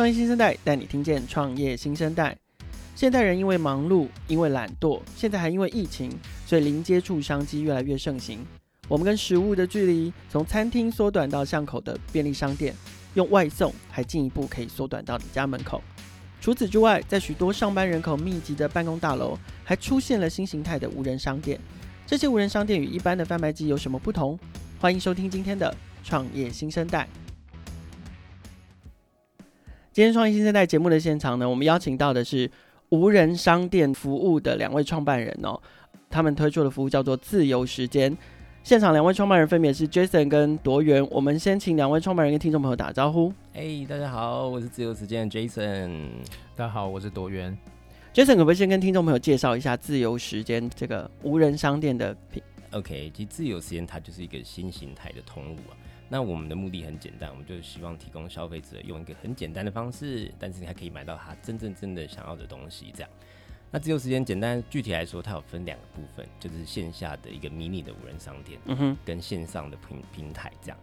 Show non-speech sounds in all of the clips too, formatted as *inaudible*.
创业新生代带你听见创业新生代。现代人因为忙碌，因为懒惰，现在还因为疫情，所以零接触商机越来越盛行。我们跟食物的距离从餐厅缩短到巷口的便利商店，用外送还进一步可以缩短到你家门口。除此之外，在许多上班人口密集的办公大楼，还出现了新形态的无人商店。这些无人商店与一般的贩卖机有什么不同？欢迎收听今天的创业新生代。今天创业新生代节目的现场呢，我们邀请到的是。无人商店服务的两位创办人哦，他们推出的服务叫做自由时间。现场两位创办人分别是 Jason 跟夺元。我们先请两位创办人跟听众朋友打个招呼。哎，hey, 大家好，我是自由时间的 Jason。大家好，我是夺元。Jason 可不可以先跟听众朋友介绍一下自由时间这个无人商店的品？OK，其实自由时间它就是一个新形态的通路啊。那我们的目的很简单，我们就是希望提供消费者用一个很简单的方式，但是你还可以买到他真正真的想要的东西。这样，那自由时间简单具体来说，它有分两个部分，就是线下的一个迷你的无人商店，嗯哼，跟线上的平平台这样。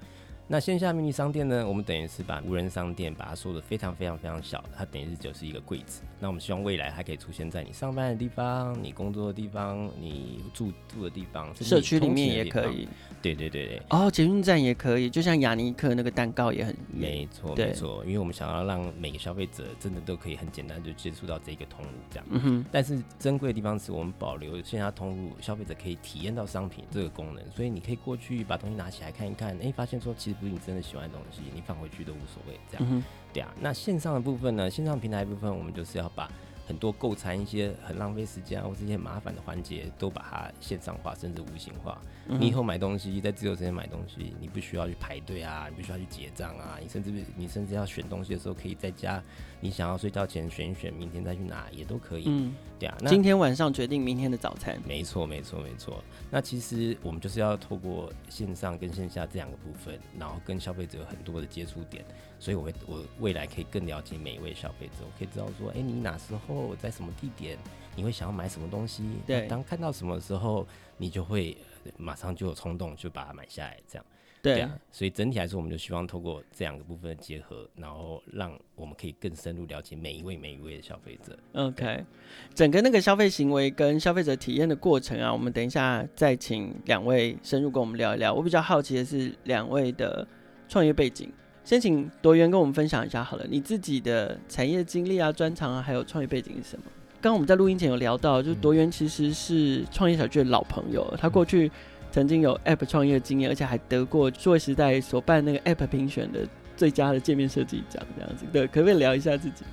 那线下迷你商店呢，我们等于是把无人商店把它说的非常非常非常小，它等于是就是一个柜子。那我们希望未来它可以出现在你上班的地方、你工作的地方、你住住的地方、社区里面也可以。对对对对，哦，捷运站也可以，就像雅尼克那个蛋糕也很没错没错，因为我们想要让每个消费者真的都可以很简单就接触到这个通路这样。嗯哼。但是珍贵的地方是我们保留线下通路，消费者可以体验到商品这个功能，所以你可以过去把东西拿起来看一看，哎，发现说其实不是你真的喜欢的东西，你放回去都无所谓这样。嗯。对啊，那线上的部分呢？线上平台部分，我们就是要把。很多购餐一些很浪费时间啊，或是一些麻烦的环节，都把它线上化，甚至无形化。嗯、你以后买东西，在自由时间买东西，你不需要去排队啊，你不需要去结账啊，你甚至你甚至要选东西的时候，可以在家，你想要睡觉前选一选，明天再去拿也都可以。嗯，对啊。那今天晚上决定明天的早餐。没错，没错，没错。那其实我们就是要透过线上跟线下这两个部分，然后跟消费者有很多的接触点。所以，我会我未来可以更了解每一位消费者，我可以知道说，哎、欸，你哪时候在什么地点，你会想要买什么东西？对，当看到什么时候，你就会马上就有冲动，就把它买下来，这样。对，啊。所以整体来说，我们就希望透过这两个部分的结合，然后让我们可以更深入了解每一位每一位的消费者。OK，整个那个消费行为跟消费者体验的过程啊，我们等一下再请两位深入跟我们聊一聊。我比较好奇的是两位的创业背景。先请多元跟我们分享一下好了，你自己的产业经历啊、专长啊，还有创业背景是什么？刚刚我们在录音前有聊到，就是夺元其实是创业小聚的老朋友，他过去曾经有 App 创业经验，而且还得过数位时代所办那个 App 评选的最佳的界面设计奖，这样子。对，可不可以聊一下自己？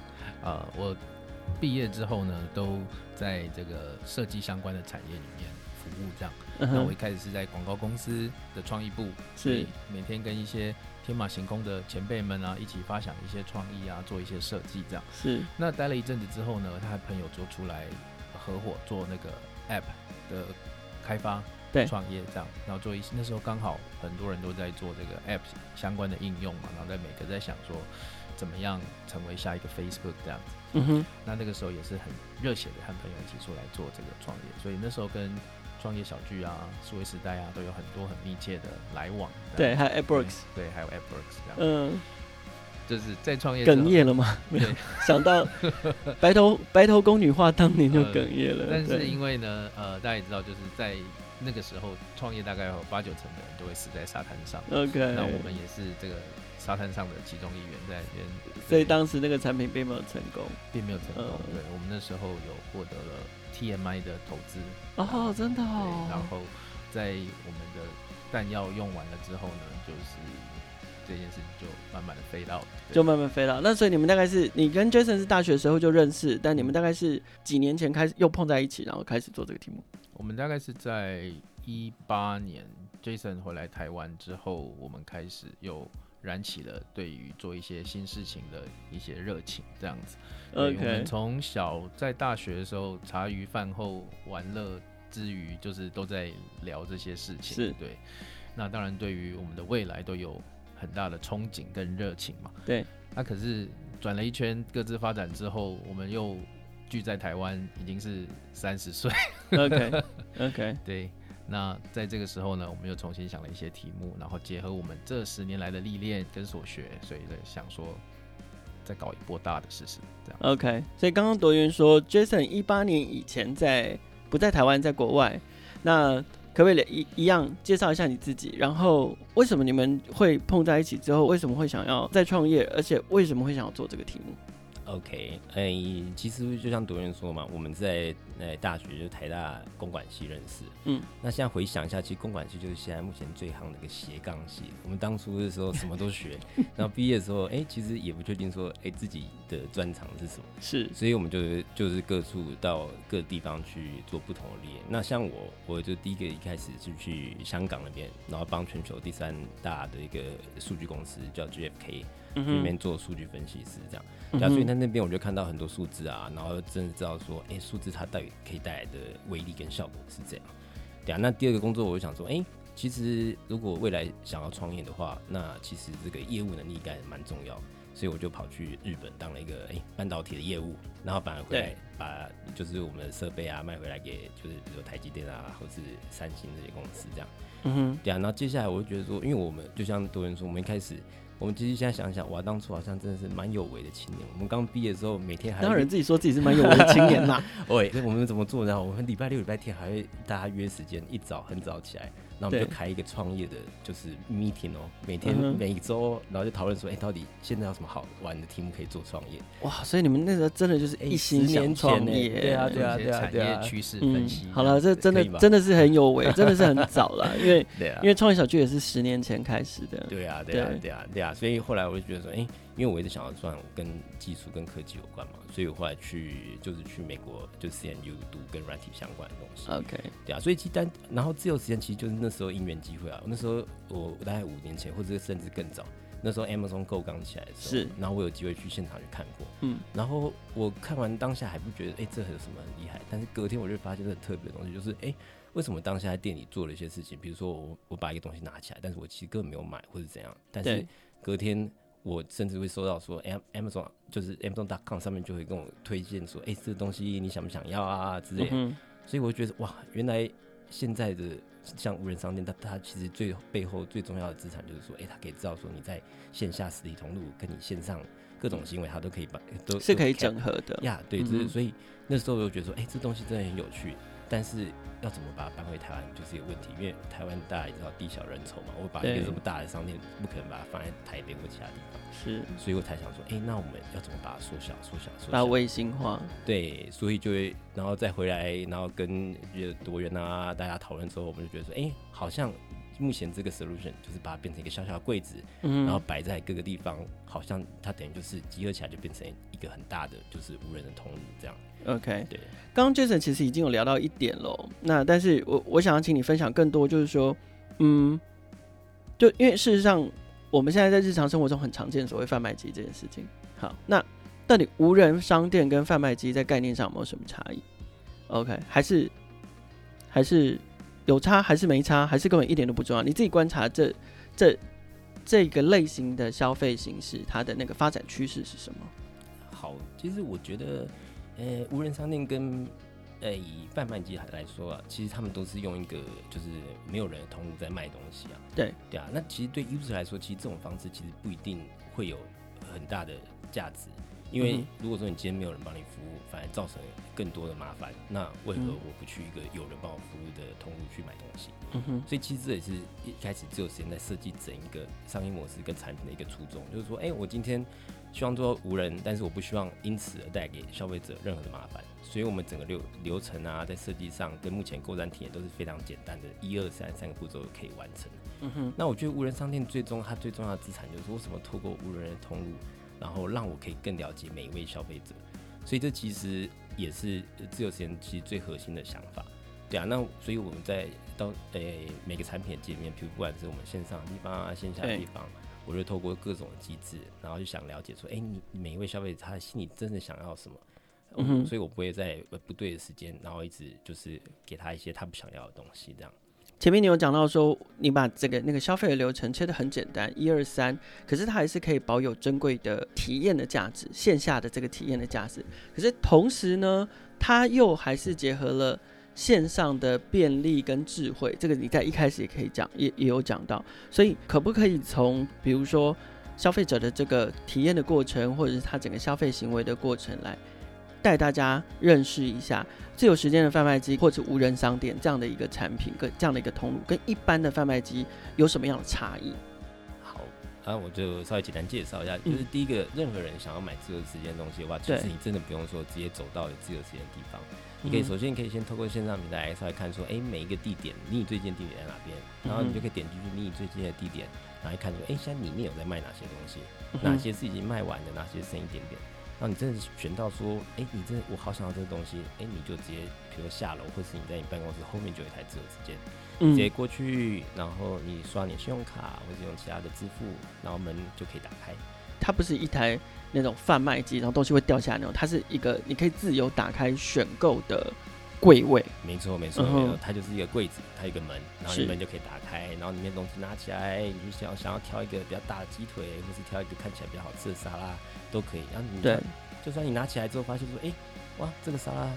啊、呃，我毕业之后呢，都在这个设计相关的产业里面服务，这样。那、uh. 我一开始是在广告公司的创意部，是每天跟一些天马行空的前辈们啊，一起发想一些创意啊，做一些设计这样。是。那待了一阵子之后呢，他和朋友做出来合伙做那个 App 的开发、创业这样。然后做一些，那时候刚好很多人都在做这个 App 相关的应用嘛，然后在每个在想说怎么样成为下一个 Facebook 这样子。嗯哼。那那个时候也是很热血的，和朋友一起出来做这个创业，所以那时候跟创业小聚啊，数位时代啊，都有很多很密切的来往。对，还有 AppWorks，对，还有 AppWorks 这样。嗯，就是在创业哽咽了吗？没有，想到 *laughs* 白头白头宫女话，当年就哽咽了。但是因为呢，呃，大家也知道，就是在那个时候创业，大概有八九成的人都会死在沙滩上。OK，那我们也是这个沙滩上的其中一员，在那边。所以当时那个产品并没有成功，并没有成功。对，我们那时候有获得了。TMI 的投资哦，真的哦。然后在我们的弹药用完了之后呢，就是这件事情就慢慢的飞到，就慢慢飞到。那所以你们大概是你跟 Jason 是大学时候就认识，但你们大概是几年前开始又碰在一起，然后开始做这个题目？我们大概是在一八年 Jason 回来台湾之后，我们开始又。燃起了对于做一些新事情的一些热情，这样子。Okay. 我们从小在大学的时候，茶余饭后玩乐之余，就是都在聊这些事情。是对。那当然，对于我们的未来都有很大的憧憬跟热情嘛。对。那可是转了一圈，各自发展之后，我们又聚在台湾，已经是三十岁。OK。OK。*laughs* 对。那在这个时候呢，我们又重新想了一些题目，然后结合我们这十年来的历练跟所学，所以在想说，再搞一波大的试试。这样。OK，所以刚刚德云说，Jason 一八年以前在不在台湾，在国外，那可不可以一一样介绍一下你自己？然后为什么你们会碰在一起之后，为什么会想要再创业？而且为什么会想要做这个题目？OK，哎、欸，其实就像德云说嘛，我们在呃大学就台大公管系认识。嗯，那现在回想一下，其实公管系就是现在目前最夯的一个斜杠系。我们当初的时候什么都学，*laughs* 然后毕业的时候，哎、欸，其实也不确定说，哎、欸，自己的专长是什么。是，所以我们就就是各处到各地方去做不同的猎。那像我，我就第一个一开始是去香港那边，然后帮全球第三大的一个数据公司叫 GFK。里面做数据分析师这样，嗯、所以在那边我就看到很多数字啊，然后真的知道说，哎、欸，数字它到底可以带来的威力跟效果是这样。对啊，那第二个工作我就想说，哎、欸，其实如果未来想要创业的话，那其实这个业务能力应该蛮重要，所以我就跑去日本当了一个哎、欸、半导体的业务，然后反而回来把就是我们的设备啊卖回来给就是比如说台积电啊或是三星这些公司这样。嗯哼，对啊，然后接下来我就觉得说，因为我们就像多人说，我们一开始。我们其实现在想想，哇，当初好像真的是蛮有为的青年。我们刚毕业的时候，每天还当然自己说自己是蛮有为的青年啦。*laughs* 喂，*laughs* 我们怎么做呢？我们礼拜六、礼拜天还会大家约时间，一早很早起来。那我们就开一个创业的，就是 meeting 哦，每天每一周，然后就讨论说，哎，到底现在有什么好玩的题目可以做创业？哇，所以你们那时候真的就是一心想创业，对啊，对啊，对啊，对啊，产业趋势分析。好了，这真的真的是很有为，*laughs* 真的是很早了，因为因为创业小聚也是十年前开始的。对啊，对啊，对啊，对啊，所以后来我就觉得说，哎。因为我一直想要赚跟技术跟科技有关嘛，所以我后来去就是去美国就 CMU 读跟软体相关的东西。OK，对啊，所以其实然后自由时间其实就是那时候因缘机会啊。那时候我大概五年前或者甚至更早，那时候 Amazon Go 刚起来的时候，是，然后我有机会去现场去看过，嗯，然后我看完当下还不觉得哎这有什么很厉害，但是隔天我就发现很特别的东西，就是哎为什么当下在店里做了一些事情，比如说我我把一个东西拿起来，但是我其实根本没有买或者怎样，但是隔天。我甚至会收到说，Amazon 就是 Amazon.com 上面就会跟我推荐说，哎、欸，这个东西你想不想要啊之类的。嗯、所以我觉得哇，原来现在的像无人商店，它它其实最背后最重要的资产就是说，哎、欸，它可以知道说你在线下实体通路跟你线上各种行为，它都可以把都是可以整合的呀。Yeah, 对，就、嗯、是所以那时候我就觉得说，哎、欸，这东西真的很有趣。但是要怎么把它搬回台湾就是一个问题，因为台湾大家也知道地小人稠嘛，我把一个这么大的商店不可能把它放在台北或其他地方，是，所以我才想说，哎、欸，那我们要怎么把它缩小、缩小、缩小，把它微型化？对，所以就会然后再回来，然后跟多元啊大家讨论之后，我们就觉得说，哎、欸，好像目前这个 solution 就是把它变成一个小小的柜子，嗯，然后摆在各个地方，好像它等于就是集合起来就变成一个很大的就是无人的通路这样。OK，对，刚刚 Jason 其实已经有聊到一点喽。那但是我我想要请你分享更多，就是说，嗯，就因为事实上我们现在在日常生活中很常见所谓贩卖机这件事情。好，那到底无人商店跟贩卖机在概念上有没有什么差异？OK，还是还是有差，还是没差，还是根本一点都不重要？你自己观察这这这个类型的消费形式，它的那个发展趋势是什么？好，其实我觉得。呃、欸，无人商店跟呃、欸、以贩卖机来说啊，其实他们都是用一个就是没有人的通路在卖东西啊。对对啊，那其实对 user 来说，其实这种方式其实不一定会有很大的价值，因为如果说你今天没有人帮你服务，反而造成更多的麻烦，那为何我不去一个有人帮我服务的通路去买东西？嗯哼。所以其实这也是一开始只有时间在设计整一个商业模式跟产品的一个初衷，就是说，哎、欸，我今天。希望做无人，但是我不希望因此而带给消费者任何的麻烦，所以我们整个流流程啊，在设计上跟目前购站体验都是非常简单的，一二三三个步骤可以完成。嗯哼，那我觉得无人商店最终它最重要的资产就是为什么透过无人的通路，然后让我可以更了解每一位消费者，所以这其实也是自由时间其实最核心的想法。对啊，那所以我们在到诶、欸、每个产品的界面，譬如不管是我们线上的地方啊，线下的地方。我就透过各种机制，然后就想了解说，哎、欸，你每一位消费者他心里真的想要什么？嗯，所以我不会在不对的时间，然后一直就是给他一些他不想要的东西。这样。前面你有讲到说，你把这个那个消费的流程切得很简单，一二三，可是它还是可以保有珍贵的体验的价值，线下的这个体验的价值。可是同时呢，它又还是结合了。线上的便利跟智慧，这个你在一开始也可以讲，也也有讲到，所以可不可以从比如说消费者的这个体验的过程，或者是他整个消费行为的过程，来带大家认识一下自由时间的贩卖机或者无人商店这样的一个产品，跟这样的一个通路，跟一般的贩卖机有什么样的差异？好，啊，我就稍微简单介绍一下，就是第一个，任何人想要买自由时间的东西的话，其实你真的不用说直接走到有自由时间的地方。你可以首先你可以先透过线上平台稍微看说，哎、欸，每一个地点离你最近的地点在哪边，然后你就可以点进去离你最近的地点，然后一看说，哎、欸，现在里面有在卖哪些东西，哪些是已经卖完的，哪些剩一点点。然后你真的是选到说，哎、欸，你真的我好想要这个东西，哎、欸，你就直接比如说下楼，或是你在你办公室后面就有一台自由时间，直接过去，然后你刷你信用卡或者用其他的支付，然后门就可以打开。它不是一台那种贩卖机，然后东西会掉下来那种，它是一个你可以自由打开选购的柜位。没错，没错，没错，它就是一个柜子，它有一个门，然后你门就可以打开，然后里面东西拿起来，你就想想要挑一个比较大的鸡腿，或是挑一个看起来比较好吃的沙拉都可以。然后你对，就算你拿起来之后发现说，哎、欸，哇，这个沙拉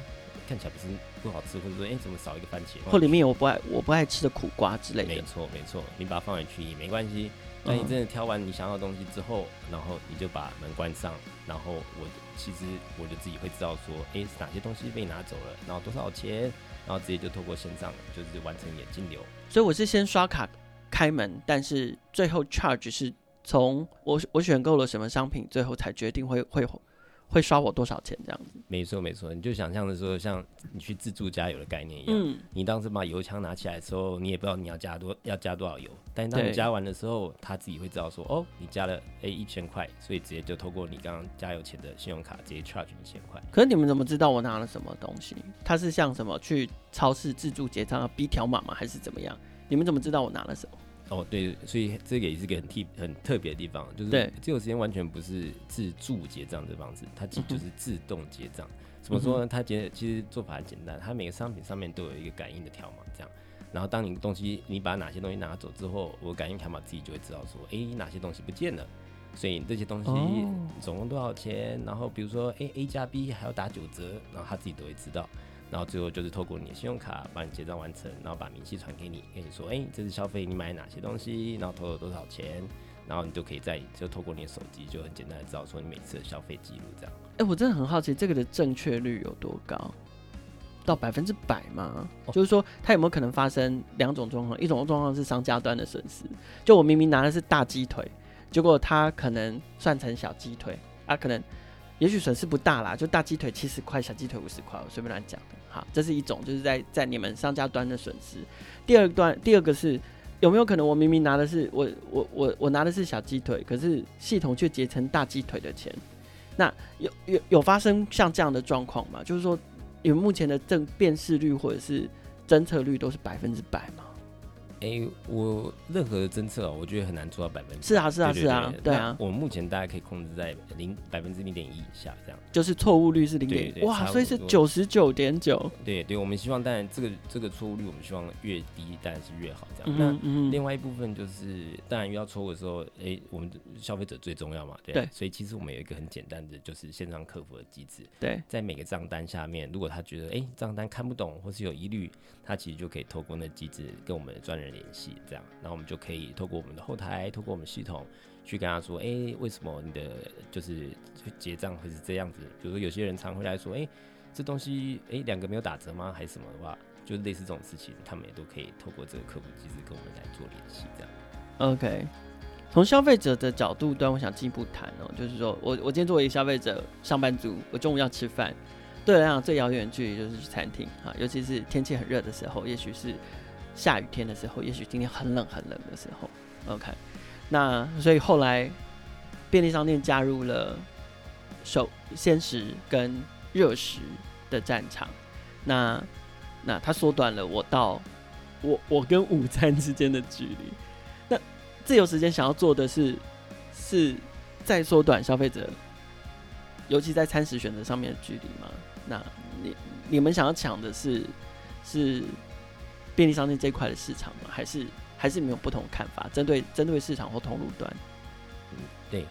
看起来不是不好吃，或者说，哎、欸，怎么少一个番茄？或里面有我不爱我不爱吃的苦瓜之类的。没错，没错，你把它放回去也没关系。那你真的挑完你想要的东西之后，然后你就把门关上，然后我其实我就自己会知道说，哎，哪些东西被拿走了，然后多少钱，然后直接就透过线上就是完成你的金流。所以我是先刷卡开门，但是最后 charge 是从我我选购了什么商品，最后才决定会会。会刷我多少钱这样子？没错没错，你就想象的说，像你去自助加油的概念一样，嗯，你当时把油枪拿起来的时候，你也不知道你要加多要加多少油，但当你加完的时候，他自己会知道说，哦，你加了诶一千块，所以直接就透过你刚刚加油钱的信用卡直接 charge 一千块。可是你们怎么知道我拿了什么东西？他是像什么去超市自助结账要逼条码吗？还是怎么样？你们怎么知道我拿了什么？哦，对，所以这个也是个很特很特别的地方，就是自由时间完全不是自助结账的方式，它其实就是自动结账。怎么说呢？它结其实做法很简单，它每个商品上面都有一个感应的条码，这样。然后当你东西你把哪些东西拿走之后，我感应条码自己就会知道说，哎，哪些东西不见了，所以这些东西总共多少钱？然后比如说，哎，A 加 B 还要打九折，然后他自己都会知道。然后最后就是透过你的信用卡帮你结账完成，然后把明细传给你，跟你说，哎，这次消费你买哪些东西，然后投了多少钱，然后你就可以在就透过你的手机就很简单的知道说你每次的消费记录这样。哎，我真的很好奇这个的正确率有多高？到百分之百吗？哦、就是说它有没有可能发生两种状况？一种状况是商家端的损失，就我明明拿的是大鸡腿，结果他可能算成小鸡腿，啊，可能。也许损失不大啦，就大鸡腿七十块，小鸡腿五十块，我随便乱讲的。好，这是一种，就是在在你们商家端的损失。第二段，第二个是有没有可能我明明拿的是我我我我拿的是小鸡腿，可是系统却结成大鸡腿的钱？那有有有发生像这样的状况吗？就是说，你们目前的正辨识率或者是侦测率都是百分之百吗？哎、欸，我任何的侦测，我觉得很难做到百分之。是啊，是啊，是啊，对啊。我们目前大概可以控制在零百分之零点一以下，这样。就是错误率是零点一，哇，所以是九十九点九。对对，我们希望，当然这个这个错误率，我们希望越低当然是越好，这样。嗯嗯。那另外一部分就是，当然遇到错误的时候，哎、欸，我们消费者最重要嘛，对。对。所以其实我们有一个很简单的，就是线上客服的机制。对。在每个账单下面，如果他觉得哎账单看不懂或是有疑虑，他其实就可以透过那机制跟我们的专人联系，这样。然后我们就可以透过我们的后台，透过我们系统去跟他说，哎、为什么你的就是结账会是这样子？比如说有些人常会来说，哎、这东西，哎、两个没有打折吗？还是什么的话，就类似这种事情，他们也都可以透过这个客服机制跟我们来做联系，这样。OK，从消费者的角度端，我想进一步谈哦，就是说我我今天作为一个消费者，上班族，我中午要吃饭，对来讲最遥远的距离就是去餐厅啊，尤其是天气很热的时候，也许是。下雨天的时候，也许今天很冷很冷的时候，OK，那所以后来便利商店加入了首鲜食跟热食的战场，那那它缩短了我到我我跟午餐之间的距离。那自由时间想要做的是是再缩短消费者，尤其在餐食选择上面的距离吗？那你你们想要抢的是是？便利商店这一块的市场吗？还是还是没有不同的看法？针对针对市场或通路端，嗯，对，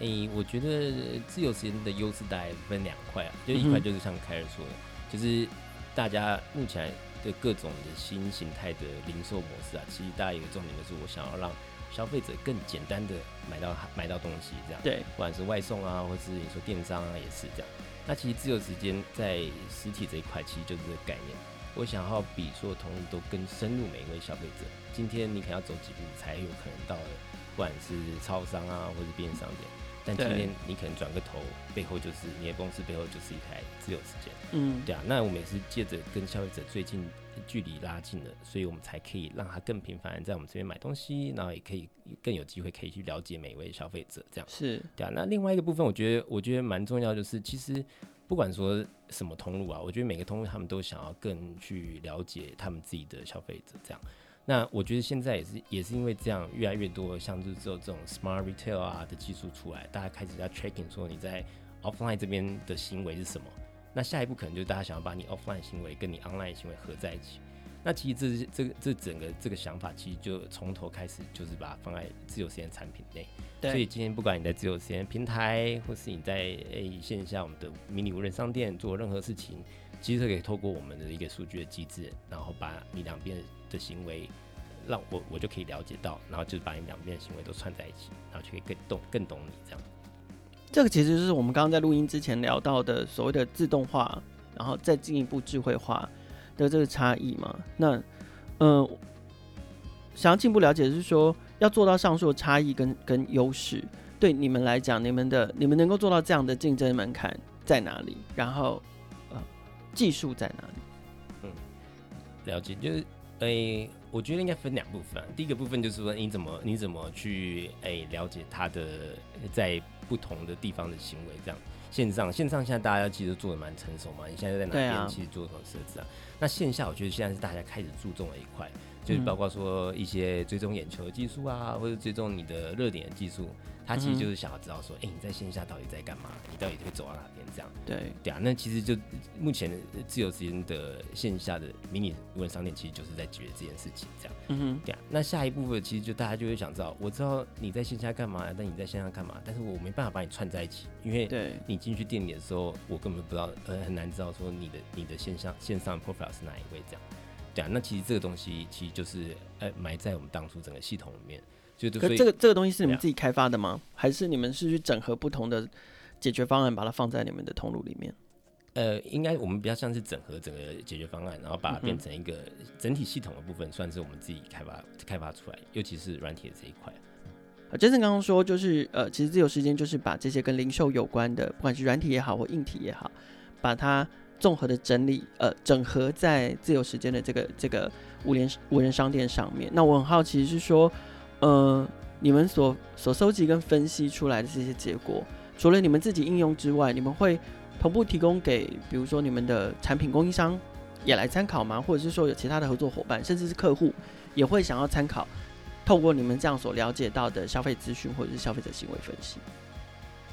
诶、欸，我觉得自由时间的优势大概分两块啊，就一块就是像凯尔说的，嗯、就是大家目前的各种的新形态的零售模式啊，其实大家有一个重点就是我想要让消费者更简单的买到买到东西，这样。对，不管是外送啊，或是你说电商啊，也是这样。那其实自由时间在实体这一块，其实就是这个概念。我想要比所有同路都更深入每一位消费者。今天你可能要走几步才有可能到了，不管是超商啊，或是便利商店。但今天你可能转个头，背后就是你的公司背后就是一台自由时间，嗯，对啊。那我们也是借着跟消费者最近距离拉近了，所以我们才可以让他更频繁在我们这边买东西，然后也可以更有机会可以去了解每一位消费者，这样是，对啊。那另外一个部分，我觉得我觉得蛮重要，就是其实不管说什么通路啊，我觉得每个通路他们都想要更去了解他们自己的消费者，这样。那我觉得现在也是也是因为这样，越来越多像是只有这种 smart retail 啊的技术出来，大家开始在 tracking 说你在 offline 这边的行为是什么。那下一步可能就是大家想要把你 offline 行为跟你 online 行为合在一起。那其实这这这整个这个想法，其实就从头开始就是把它放在自由时间产品内。对。所以今天不管你在自由时间平台，或是你在诶线下我们的迷你无人商店做任何事情，其实可以透过我们的一个数据的机制，然后把你两边的行为，让我我就可以了解到，然后就是把你两边的行为都串在一起，然后就可以更懂更懂你这样。这个其实就是我们刚刚在录音之前聊到的所谓的自动化，然后再进一步智慧化的这个差异嘛。那嗯、呃，想要进一步了解的是说，要做到上述的差异跟跟优势，对你们来讲，你们的你们能够做到这样的竞争门槛在哪里？然后呃。技术在哪里？嗯，了解，就是，诶、欸，我觉得应该分两部分。第一个部分就是说，你怎么你怎么去诶、欸、了解他的在不同的地方的行为？这样线上线上现在大家其实做的蛮成熟嘛。你现在在哪边其实做什么设置啊？那线下我觉得现在是大家开始注重的一块，就是包括说一些追踪眼球的技术啊，或者追踪你的热点的技术。他其实就是想要知道说，哎、欸，你在线下到底在干嘛？你到底会走到哪边？这样，对对啊。那其实就目前自由时间的线下的迷你无人商店，其实就是在解决这件事情，这样。嗯哼，对啊。那下一部分其实就大家就会想知道，我知道你在线下干嘛，但你在线上干嘛？但是我没办法把你串在一起，因为对你进去店里的时候，我根本不知道，呃，很难知道说你的你的线上线上 profile 是哪一位这样。对啊。那其实这个东西其实就是呃埋在我们当初整个系统里面。就可这个这个东西是你们自己开发的吗？还是你们是去整合不同的解决方案，把它放在你们的通路里面？呃，应该我们比较像是整合整个解决方案，然后把它变成一个整体系统的部分，算是我们自己开发开发出来，尤其是软体的这一块。啊，Jason 刚刚说就是呃，其实自由时间就是把这些跟零售有关的，不管是软体也好或硬体也好，把它综合的整理呃整合在自由时间的这个这个无联无人商店上面。那我很好奇是说。呃，你们所所收集跟分析出来的这些结果，除了你们自己应用之外，你们会同步提供给，比如说你们的产品供应商也来参考吗？或者是说有其他的合作伙伴，甚至是客户也会想要参考，透过你们这样所了解到的消费资讯或者是消费者行为分析？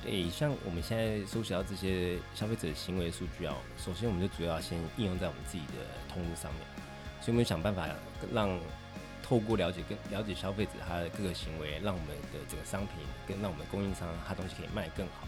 对，像我们现在收集到这些消费者行为数据啊，首先我们就主要先应用在我们自己的通路上面，所以我们想办法让。透过了解跟了解消费者他的各个行为，让我们的这个商品跟让我们供应商他东西可以卖更好。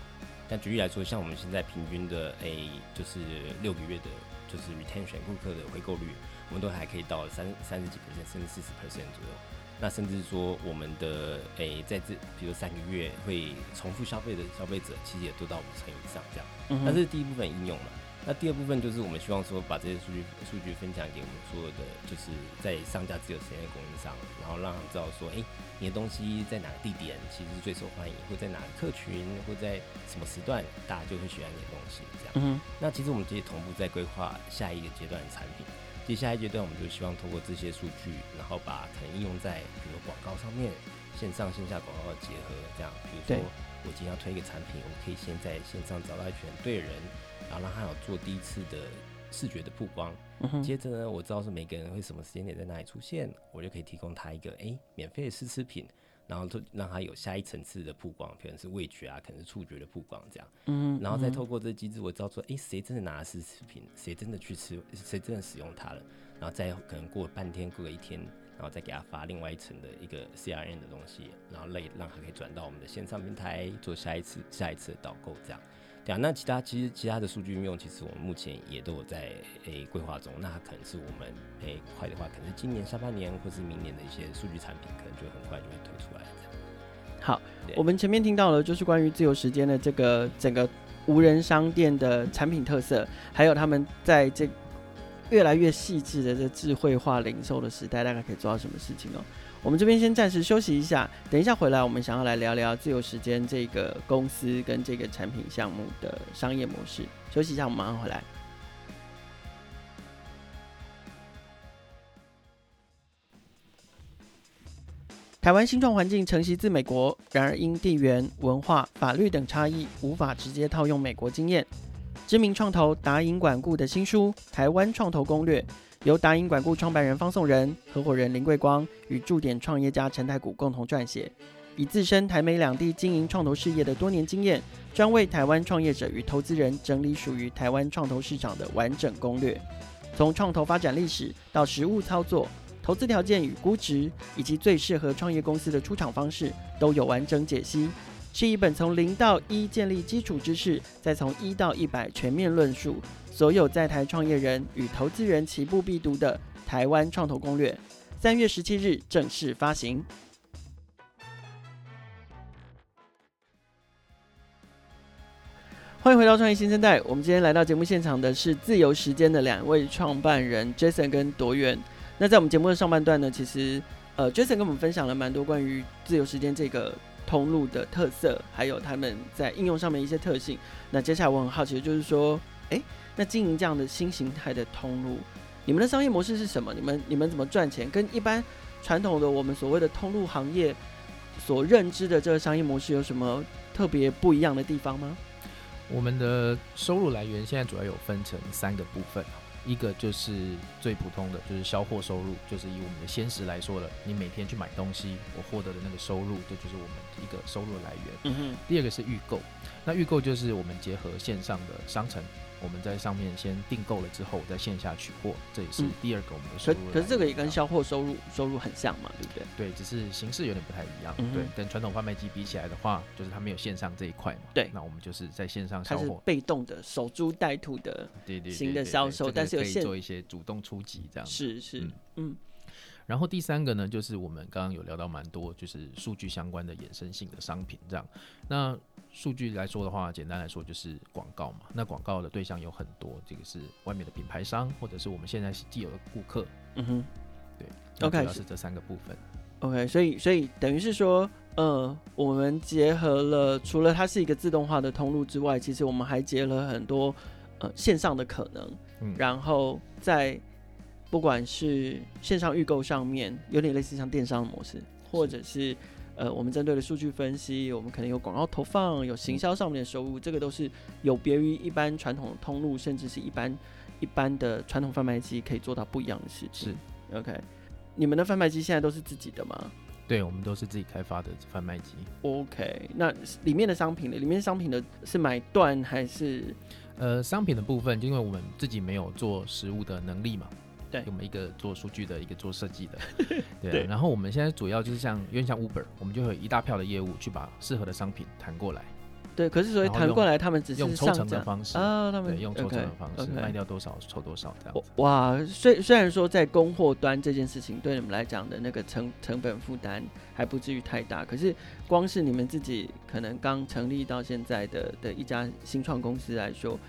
但举例来说，像我们现在平均的诶就是六个月的，就是 retention 顾客的回购率，我们都还可以到三三十几 percent 甚至四十 percent 左右。那甚至说我们的 A 在这比如三个月会重复消费的消费者，其实也都到五成以上这样。那这是第一部分应用嘛。那第二部分就是我们希望说，把这些数据数据分享给我们所有的，就是在商家自由时间的供应商，然后让他们知道说，哎、欸，你的东西在哪个地点其实是最受欢迎，或在哪个客群，或在什么时段，大家就会喜欢你的东西，这样。嗯。那其实我们直接同步在规划下一个阶段的产品，接下来阶段我们就希望通过这些数据，然后把可能应用在比如广告上面，线上线下广告的结合，这样。比如说我今天要推一个产品，我们可以先在线上找到一群对人。然后让他有做第一次的视觉的曝光，嗯、接着呢，我知道是每个人会什么时间点在哪里出现，我就可以提供他一个哎免费的试吃品，然后就让他有下一层次的曝光，可能是味觉啊，可能是触觉的曝光这样，嗯，然后再透过这个机制，我知道说哎谁真的拿了试吃品，谁真的去吃，谁真的使用它了，然后再可能过半天，过了一天，然后再给他发另外一层的一个 CRM 的东西，然后类让他可以转到我们的线上平台做下一次下一次的导购这样。对啊，那其他其实其他的数据运用，其实我们目前也都有在诶规划中。那可能是我们诶快的话，可能是今年下半年或是明年的一些数据产品，可能就很快就会推出来。好，我们前面听到了就是关于自由时间的这个整个无人商店的产品特色，还有他们在这越来越细致的这智慧化零售的时代，大概可以做到什么事情哦？我们这边先暂时休息一下，等一下回来，我们想要来聊聊自由时间这个公司跟这个产品项目的商业模式。休息一下，我们马上回来。台湾新创环境承袭自美国，然而因地缘、文化、法律等差异，无法直接套用美国经验。知名创投达银管顾的新书《台湾创投攻略》。由达银管顾创办人方颂仁、合伙人林桂光与驻点创业家陈太谷共同撰写，以自身台美两地经营创投事业的多年经验，专为台湾创业者与投资人整理属于台湾创投市场的完整攻略，从创投发展历史到实务操作、投资条件与估值，以及最适合创业公司的出场方式，都有完整解析，是一本从零到一建立基础知识，再从一到一百全面论述。所有在台创业人与投资人起步必读的《台湾创投攻略》，三月十七日正式发行。欢迎回到创业新生代。我们今天来到节目现场的是自由时间的两位创办人 Jason 跟多元。那在我们节目的上半段呢，其实呃 Jason 跟我们分享了蛮多关于自由时间这个通路的特色，还有他们在应用上面一些特性。那接下来我很好奇的就是说，哎。那经营这样的新形态的通路，你们的商业模式是什么？你们你们怎么赚钱？跟一般传统的我们所谓的通路行业所认知的这个商业模式有什么特别不一样的地方吗？我们的收入来源现在主要有分成三个部分，一个就是最普通的，就是销货收入，就是以我们的鲜食来说了，你每天去买东西，我获得的那个收入，这就是我们一个收入来源。嗯哼。第二个是预购，那预购就是我们结合线上的商城。我们在上面先订购了之后，在线下取货，这也是第二个我们的收入。可可是这个也跟销货收入收入很像嘛，对不对？对，只是形式有点不太一样。嗯、对，跟传统贩卖机比起来的话，就是它没有线上这一块嘛。对，那我们就是在线上销货，被动的守株待兔的，对对新的销售，但是有线做一些主动出击这样。是是嗯。嗯然后第三个呢，就是我们刚刚有聊到蛮多，就是数据相关的衍生性的商品这样。那数据来说的话，简单来说就是广告嘛。那广告的对象有很多，这个是外面的品牌商，或者是我们现在既有的顾客。嗯哼，对。OK，主要是这三个部分。OK，所以所以等于是说，呃，我们结合了除了它是一个自动化的通路之外，其实我们还结合了很多呃线上的可能。嗯，然后在不管是线上预购上面，有点类似像电商的模式，或者是呃，我们针对的数据分析，我们可能有广告投放，有行销上面的收入，这个都是有别于一般传统的通路，甚至是一般一般的传统贩卖机可以做到不一样的事情。是，OK，你们的贩卖机现在都是自己的吗？对，我们都是自己开发的贩卖机。OK，那里面的商品呢？里面商品的是买断还是？呃，商品的部分，就因为我们自己没有做实物的能力嘛。对，我们一个做数据的，一个做设计的，*laughs* 对，对。然后我们现在主要就是像有点像 Uber，我们就会有一大票的业务去把适合的商品谈过来。对，可是所以谈过来，他们只是用抽成的方式啊，他们对用抽成的方式.卖掉多少抽多少这样子。哇，虽虽然说在供货端这件事情对你们来讲的那个成成本负担还不至于太大，可是光是你们自己可能刚成立到现在的的一家新创公司来说，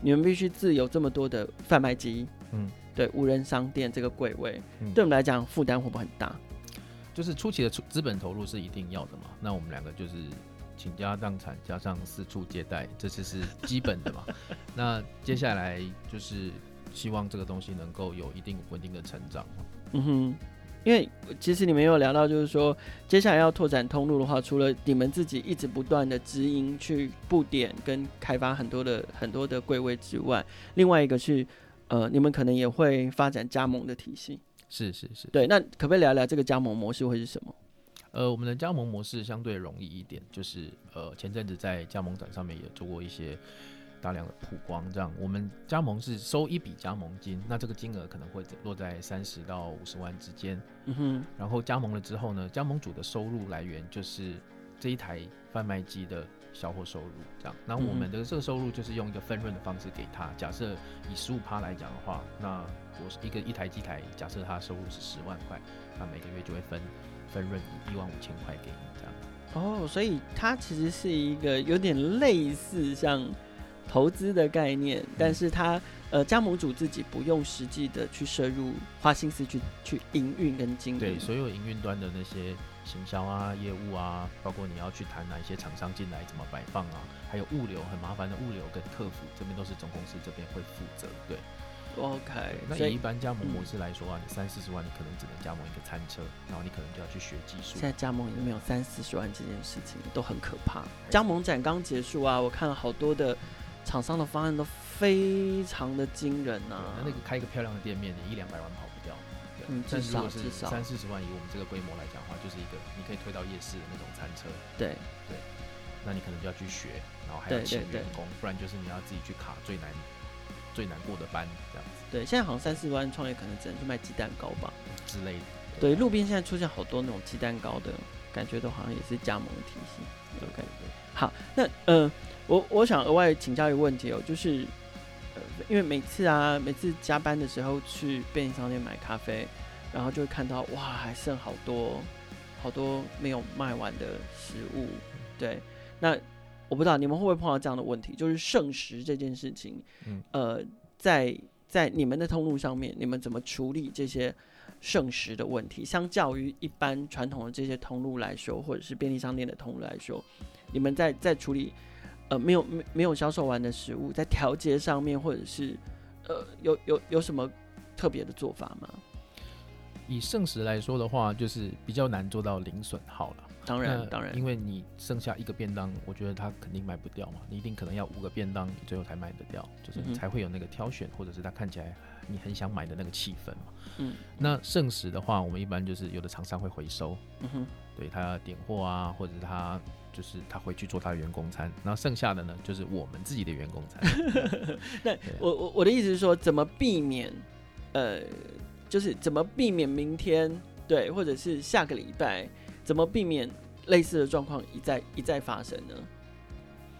你们必须自有这么多的贩卖机，嗯。对无人商店这个柜位，嗯、对我们来讲负担会不会很大？就是初期的资本投入是一定要的嘛。那我们两个就是倾家荡产加上四处借贷，这次是基本的嘛。*laughs* 那接下来就是希望这个东西能够有一定稳定的成长。嗯哼，因为其实你们有聊到，就是说接下来要拓展通路的话，除了你们自己一直不断的直营去布点跟开发很多的很多的柜位之外，另外一个是。呃，你们可能也会发展加盟的体系，是是是，对。那可不可以聊聊这个加盟模式会是什么？呃，我们的加盟模式相对容易一点，就是呃，前阵子在加盟展上面也做过一些大量的曝光，这样我们加盟是收一笔加盟金，那这个金额可能会落在三十到五十万之间。嗯哼。然后加盟了之后呢，加盟主的收入来源就是这一台贩卖机的销货收入这样。那我们的这个收入就是用一个分润的方式给他。假设以十五趴来讲的话，那我是一个一台机台，假设他收入是十万块，那每个月就会分分润一万五千块给你这样。哦，所以它其实是一个有点类似像投资的概念，嗯、但是它呃加盟主自己不用实际的去摄入花心思去去营运跟经营。对，所有营运端的那些行销啊、业务啊，包括你要去谈哪一些厂商进来怎么摆放啊，还有物流很麻烦的物流跟客服这边都是总公司这边会负责。对。OK，那以一般加盟模式来说啊，你三四十万，你可能只能加盟一个餐车，然后你可能就要去学技术。现在加盟已经没有三四十万这件事情，都很可怕。加盟展刚结束啊，我看了好多的厂商的方案都非常的惊人呐、啊。那那个开一个漂亮的店面，你一两百万跑。嗯，至少至少三四十万，以我们这个规模来讲的话，就是一个你可以推到夜市的那种餐车。对对，那你可能就要去学，然后还要请员工，不然就是你要自己去卡最难。最难过的班这样子，对，现在好像三四万创业可能只能去卖鸡蛋糕吧之类的。对，路边现在出现好多那种鸡蛋糕的感觉，都好像也是加盟体系。OK，好，那呃，我我想额外请教一个问题哦，就是呃，因为每次啊，每次加班的时候去便利商店买咖啡，然后就会看到哇，还剩好多好多没有卖完的食物。对，那。我不知道你们会不会碰到这样的问题，就是剩食这件事情，嗯、呃，在在你们的通路上面，你们怎么处理这些剩食的问题？相较于一般传统的这些通路来说，或者是便利商店的通路来说，你们在在处理呃没有没没有销售完的食物，在调节上面，或者是呃有有有什么特别的做法吗？以剩食来说的话，就是比较难做到零损耗了。当然，当然，因为你剩下一个便当，我觉得他肯定卖不掉嘛。你一定可能要五个便当，你最后才卖得掉，就是才会有那个挑选，或者是他看起来你很想买的那个气氛嘛。嗯。那剩食的话，我们一般就是有的厂商会回收，嗯哼，对他点货啊，或者他就是他回去做他的员工餐，然后剩下的呢，就是我们自己的员工餐。*laughs* 那我我我的意思是说，怎么避免？呃，就是怎么避免明天对，或者是下个礼拜？怎么避免类似的状况一再一再发生呢？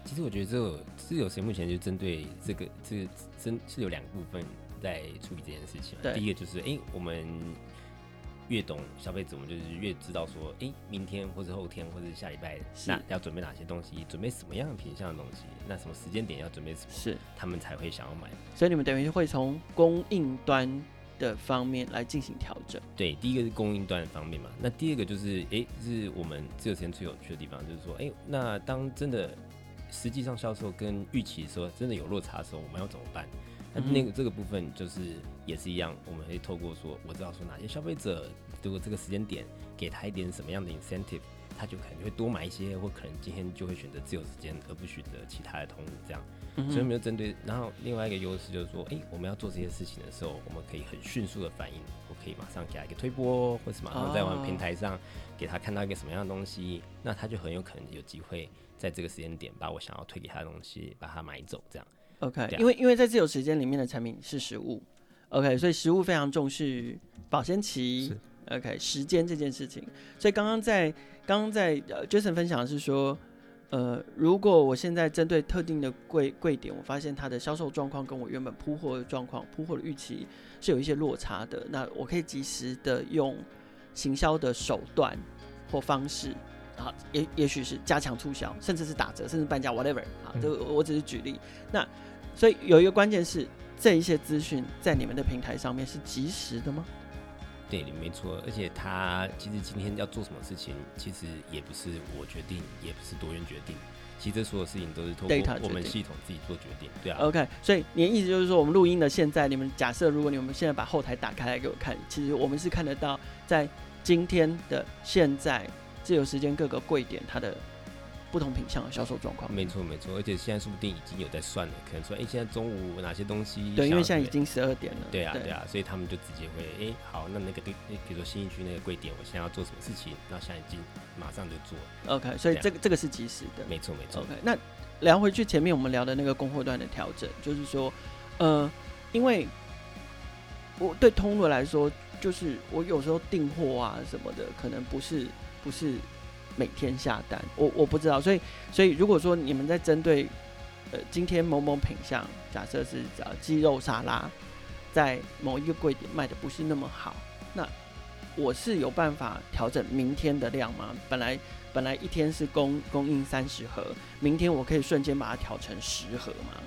其实我觉得这个自由时目前就针对这个这个真是有两个部分在处理这件事情。第一个就是，哎、欸，我们越懂消费者，我们就是越知道说，哎、欸，明天或者后天或者下礼拜，那要准备哪些东西，准备什么样的品相的东西，那什么时间点要准备什么，是他们才会想要买。所以你们等于会从供应端。的方面来进行调整。对，第一个是供应端的方面嘛。那第二个就是，哎、欸，是我们自由时间最有趣的地方，就是说，哎、欸，那当真的实际上销售跟预期说，真的有落差的时候，我们要怎么办？那那个这个部分就是也是一样，我们会透过说，我知道说哪些消费者，如果这个时间点给他一点什么样的 incentive，他就可能会多买一些，或可能今天就会选择自由时间，而不选择其他的通路这样。所以没有针对，然后另外一个优势就是说，哎、欸，我们要做这些事情的时候，我们可以很迅速的反应，我可以马上给他一个推波，或是马上在我们平台上给他看到一个什么样的东西，那他就很有可能有机会在这个时间点把我想要推给他的东西把它买走，这样。OK，样因为因为在自由时间里面的产品是食物，OK，所以食物非常重视保鲜期，OK，时间这件事情。所以刚刚在刚刚在呃 Jason 分享的是说。呃，如果我现在针对特定的柜柜点，我发现它的销售状况跟我原本铺货的状况、铺货的预期是有一些落差的，那我可以及时的用行销的手段或方式，啊，也也许是加强促销，甚至是打折，甚至半价，whatever，啊，这个我只是举例。那所以有一个关键是，这一些资讯在你们的平台上面是及时的吗？对，没错，而且他其实今天要做什么事情，其实也不是我决定，也不是多元决定，其实这所有事情都是通过我们系统自己做决定。对啊。OK，所以你的意思就是说，我们录音的现在，你们假设如果你们现在把后台打开来给我看，其实我们是看得到，在今天的现在自由时间各个柜点它的。不同品项的销售状况，没错没错，而且现在说不定已经有在算了，可能说，哎、欸，现在中午哪些东西？对，因为现在已经十二点了。对啊对啊，所以他们就直接会，哎、欸，好，那那个对，比如说新一区那个柜点，我现在要做什么事情？那现在已经马上就做。OK，所以这个这个是及时的。没错没错。OK，那聊回去前面我们聊的那个供货端的调整，就是说，呃，因为我对通路来说，就是我有时候订货啊什么的，可能不是不是。每天下单？我我不知道，所以所以如果说你们在针对呃今天某某品项，假设是呃鸡肉沙拉，在某一个柜点卖的不是那么好，那我是有办法调整明天的量吗？本来本来一天是供供应三十盒，明天我可以瞬间把它调成十盒吗？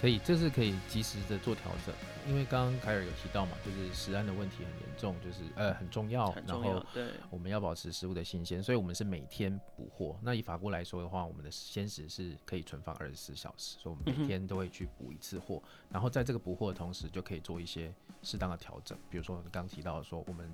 可以，这是可以及时的做调整。因为刚刚凯尔有提到嘛，就是食安的问题很严重，就是呃很重要，很重要，然后对，我们要保持食物的新鲜，所以我们是每天补货。那以法国来说的话，我们的鲜食是可以存放二十四小时，所以我们每天都会去补一次货，嗯、然后在这个补货的同时，就可以做一些适当的调整。比如说你刚刚提到的说我们。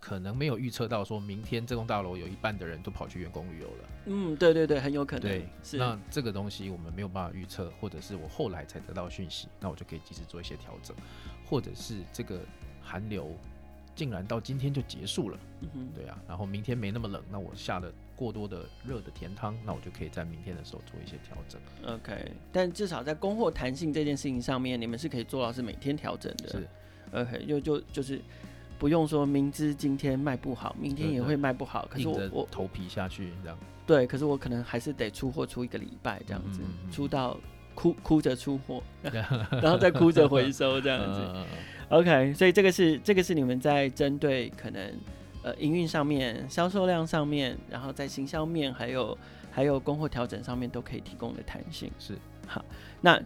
可能没有预测到，说明天这栋大楼有一半的人都跑去员工旅游了。嗯，对对对，很有可能。对，是。那这个东西我们没有办法预测，或者是我后来才得到讯息，那我就可以及时做一些调整，或者是这个寒流竟然到今天就结束了。嗯哼，对啊。然后明天没那么冷，那我下了过多的热的甜汤，那我就可以在明天的时候做一些调整。OK，但至少在供货弹性这件事情上面，你们是可以做到是每天调整的。是。OK，就就就是。不用说明知今天卖不好，明天也会卖不好。可是我我头皮下去这样。对，可是我可能还是得出货出一个礼拜这样子，嗯嗯嗯出到哭哭着出货，*laughs* 然后再哭着回收这样子。OK，所以这个是这个是你们在针对可能呃营运上面、销售量上面，然后在行销面还有还有供货调整上面都可以提供的弹性。是好，那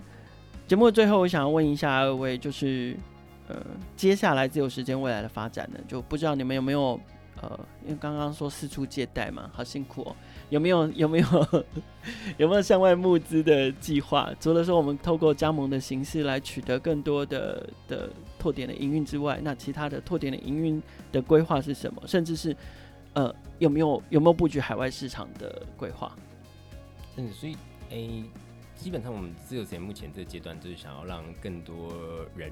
节目的最后，我想要问一下二位，就是。呃，接下来自由时间未来的发展呢，就不知道你们有没有呃，因为刚刚说四处借贷嘛，好辛苦哦。有没有 *laughs* 有没有 *laughs* 有没有向外募资的计划？除了说我们透过加盟的形式来取得更多的的拓点的营运之外，那其他的拓点的营运的规划是什么？甚至是呃，有没有有没有布局海外市场的规划？嗯，所以诶。基本上，我们自由时间目前这个阶段就是想要让更多人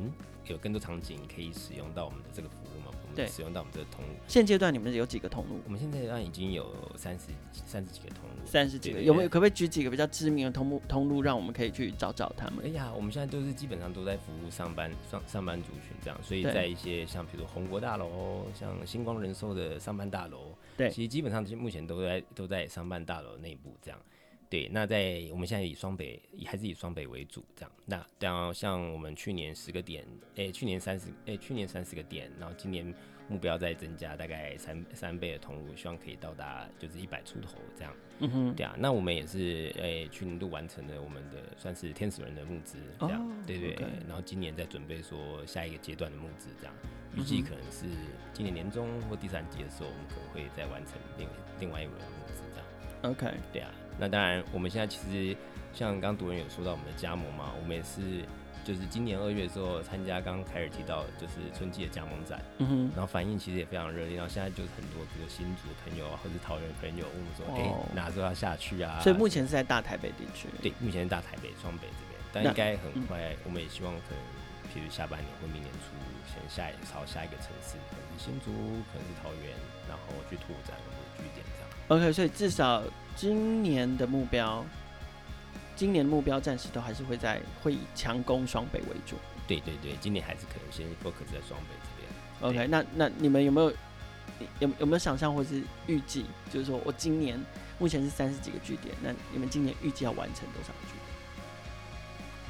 有更多场景可以使用到我们的这个服务嘛，我们使用到我们这个通路。现阶段你们有几个通路？我们现在已经有三十三十几个通路，三十几个有没有？可不可以举几个比较知名的通路通路，让我们可以去找找他们？哎呀，我们现在都是基本上都在服务上班上上班族群这样，所以在一些像比如红国大楼、像星光人寿的上班大楼，对，其实基本上目前都在都在上班大楼内部这样。对，那在我们现在以双北，还是以双北为主，这样。那然后，像我们去年十个点，诶，去年三十，诶，去年三十个点，然后今年目标再增加大概三三倍的通路，希望可以到达就是一百出头这样。嗯哼，对啊。那我们也是，诶，去年度完成了我们的算是天使轮的募资，这样。哦、对对。然后今年在准备说下一个阶段的募资，这样。预计可能是今年年中或第三季的时候，我们可能会再完成另另外一轮的募资，这样。OK，对啊。那当然，我们现在其实像刚刚独人有说到我们的加盟嘛，我们也是就是今年二月的时候参加，刚刚凯尔提到就是春季的加盟展，嗯哼，然后反应其实也非常热烈，然后现在就是很多比如新竹的朋友啊，或者桃园朋友问我说，哎、哦，哪时候要下去啊？所以目前是在大台北地区，对，目前是大台北、双北这边，但应该很快，我们也希望可能，譬如下半年或明年初，先下一朝下一个城市，可能是新竹，可能是桃园，然后去拓展我们的据点。OK，所以至少。今年的目标，今年的目标暂时都还是会在会以强攻双北为主。对对对，今年还是可能先 focus 在双北这边。OK，那那你们有没有有有没有想象或是预计？就是说我今年目前是三十几个据点，那你们今年预计要完成多少个据点？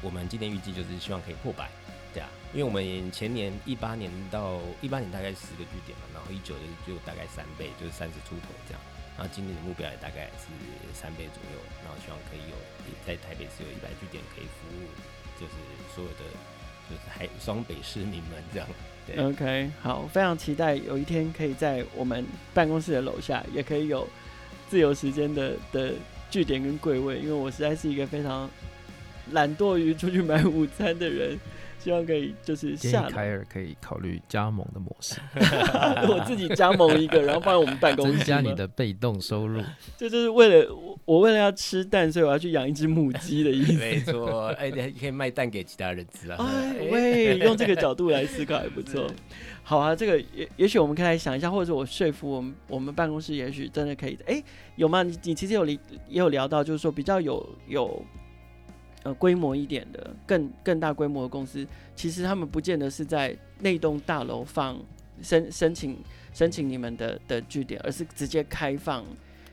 我们今年预计就是希望可以破百，对啊，因为我们前年一八年到一八年大概十个据点嘛，然后一九年就大概三倍，就是三十出头这样。然后今年的目标也大概是三倍左右，然后希望可以有在台北市有一百据点可以服务，就是所有的就是还双北市民们这样。对，OK，好，非常期待有一天可以在我们办公室的楼下也可以有自由时间的的据点跟柜位，因为我实在是一个非常懒惰于出去买午餐的人。希望可以就是下凯尔可以考虑加盟的模式，*laughs* 我自己加盟一个，然后放在我们办公室，增加你的被动收入。这就是为了我，我为了要吃蛋，所以我要去养一只母鸡的意思。没错，哎，你可以卖蛋给其他人吃啊。哎，喂，用这个角度来思考还不错。*laughs* 好啊，这个也也许我们可以来想一下，或者我说服我们我们办公室，也许真的可以。哎，有吗？你你其实有聊也有聊到，就是说比较有有。呃，规模一点的，更更大规模的公司，其实他们不见得是在那栋大楼放申申请申请你们的的据点，而是直接开放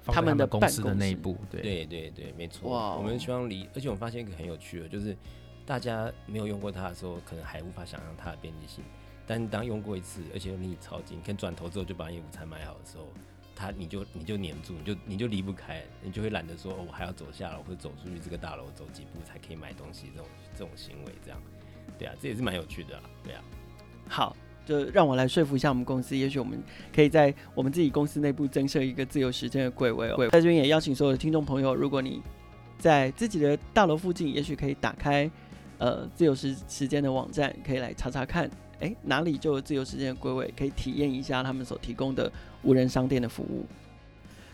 他们的公司的内部。对对对对，没错。哇，我们希望离，而且我发现一个很有趣的，就是大家没有用过它的时候，可能还无法想象它的便利性。但当用过一次，而且离你超近，可以转头之后就把你午餐买好的时候，他你就你就黏住，你就你就离不开，你就会懒得说，我还要走下楼或者走出去这个大楼走几步才可以买东西，这种这种行为这样，对啊，这也是蛮有趣的啊，对啊。好，就让我来说服一下我们公司，也许我们可以在我们自己公司内部增设一个自由时间的柜位哦。在这边也邀请所有的听众朋友，如果你在自己的大楼附近，也许可以打开呃自由时时间的网站，可以来查查看。诶，哪里就有自由时间的归位，可以体验一下他们所提供的无人商店的服务。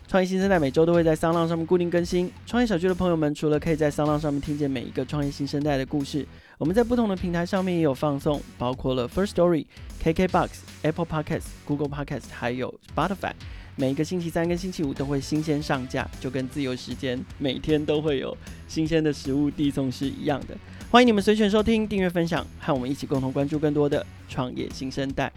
创业新生代每周都会在声浪上面固定更新。创业小区的朋友们，除了可以在声浪上面听见每一个创业新生代的故事，我们在不同的平台上面也有放送，包括了 First Story、KKBox、Apple Podcasts、Google Podcasts，还有 Spotify。每一个星期三跟星期五都会新鲜上架，就跟自由时间每天都会有新鲜的食物递送是一样的。欢迎你们随选收听、订阅、分享，和我们一起共同关注更多的创业新生代。